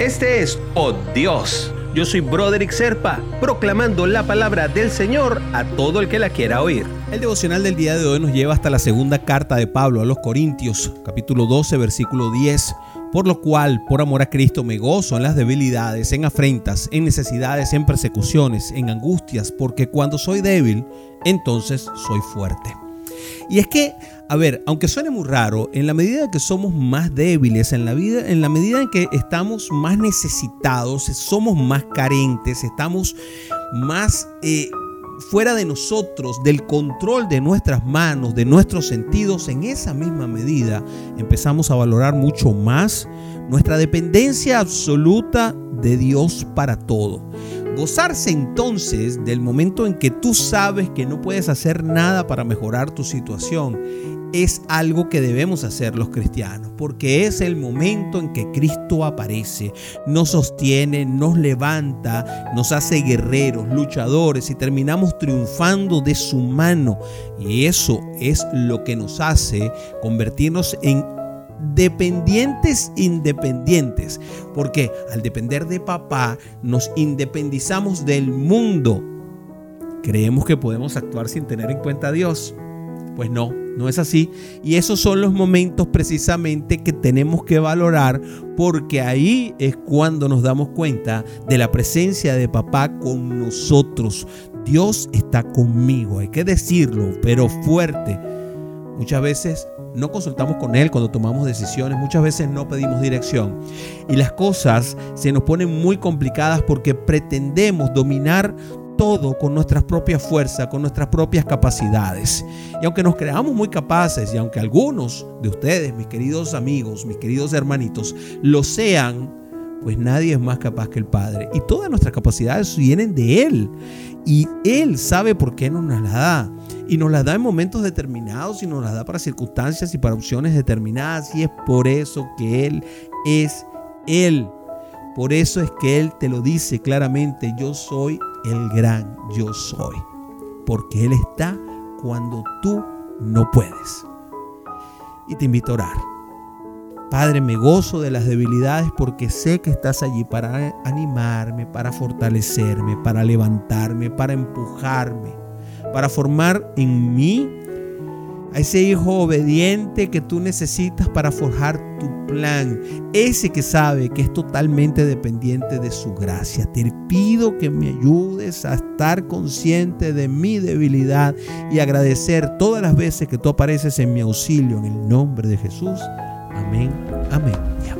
Este es Oh Dios. Yo soy Broderick Serpa, proclamando la palabra del Señor a todo el que la quiera oír. El devocional del día de hoy nos lleva hasta la segunda carta de Pablo a los Corintios, capítulo 12, versículo 10. Por lo cual, por amor a Cristo, me gozo en las debilidades, en afrentas, en necesidades, en persecuciones, en angustias, porque cuando soy débil, entonces soy fuerte. Y es que, a ver, aunque suene muy raro, en la medida que somos más débiles, en la vida, en la medida en que estamos más necesitados, somos más carentes, estamos más eh, fuera de nosotros, del control de nuestras manos, de nuestros sentidos, en esa misma medida empezamos a valorar mucho más nuestra dependencia absoluta de Dios para todo. Gozarse entonces del momento en que tú sabes que no puedes hacer nada para mejorar tu situación es algo que debemos hacer los cristianos, porque es el momento en que Cristo aparece, nos sostiene, nos levanta, nos hace guerreros, luchadores y terminamos triunfando de su mano. Y eso es lo que nos hace convertirnos en dependientes independientes, porque al depender de papá nos independizamos del mundo. Creemos que podemos actuar sin tener en cuenta a Dios. Pues no, no es así. Y esos son los momentos precisamente que tenemos que valorar porque ahí es cuando nos damos cuenta de la presencia de papá con nosotros. Dios está conmigo, hay que decirlo, pero fuerte. Muchas veces no consultamos con Él cuando tomamos decisiones, muchas veces no pedimos dirección y las cosas se nos ponen muy complicadas porque pretendemos dominar todo con nuestras propias fuerzas, con nuestras propias capacidades. Y aunque nos creamos muy capaces y aunque algunos de ustedes, mis queridos amigos, mis queridos hermanitos, lo sean, pues nadie es más capaz que el Padre. Y todas nuestras capacidades vienen de Él. Y Él sabe por qué nos las da. Y nos las da en momentos determinados y nos las da para circunstancias y para opciones determinadas. Y es por eso que Él es Él. Por eso es que Él te lo dice claramente, yo soy el gran yo soy. Porque Él está cuando tú no puedes. Y te invito a orar. Padre, me gozo de las debilidades porque sé que estás allí para animarme, para fortalecerme, para levantarme, para empujarme, para formar en mí a ese hijo obediente que tú necesitas para forjar tu plan, ese que sabe que es totalmente dependiente de su gracia. Te pido que me ayudes a estar consciente de mi debilidad y agradecer todas las veces que tú apareces en mi auxilio en el nombre de Jesús. Amén, amén amén.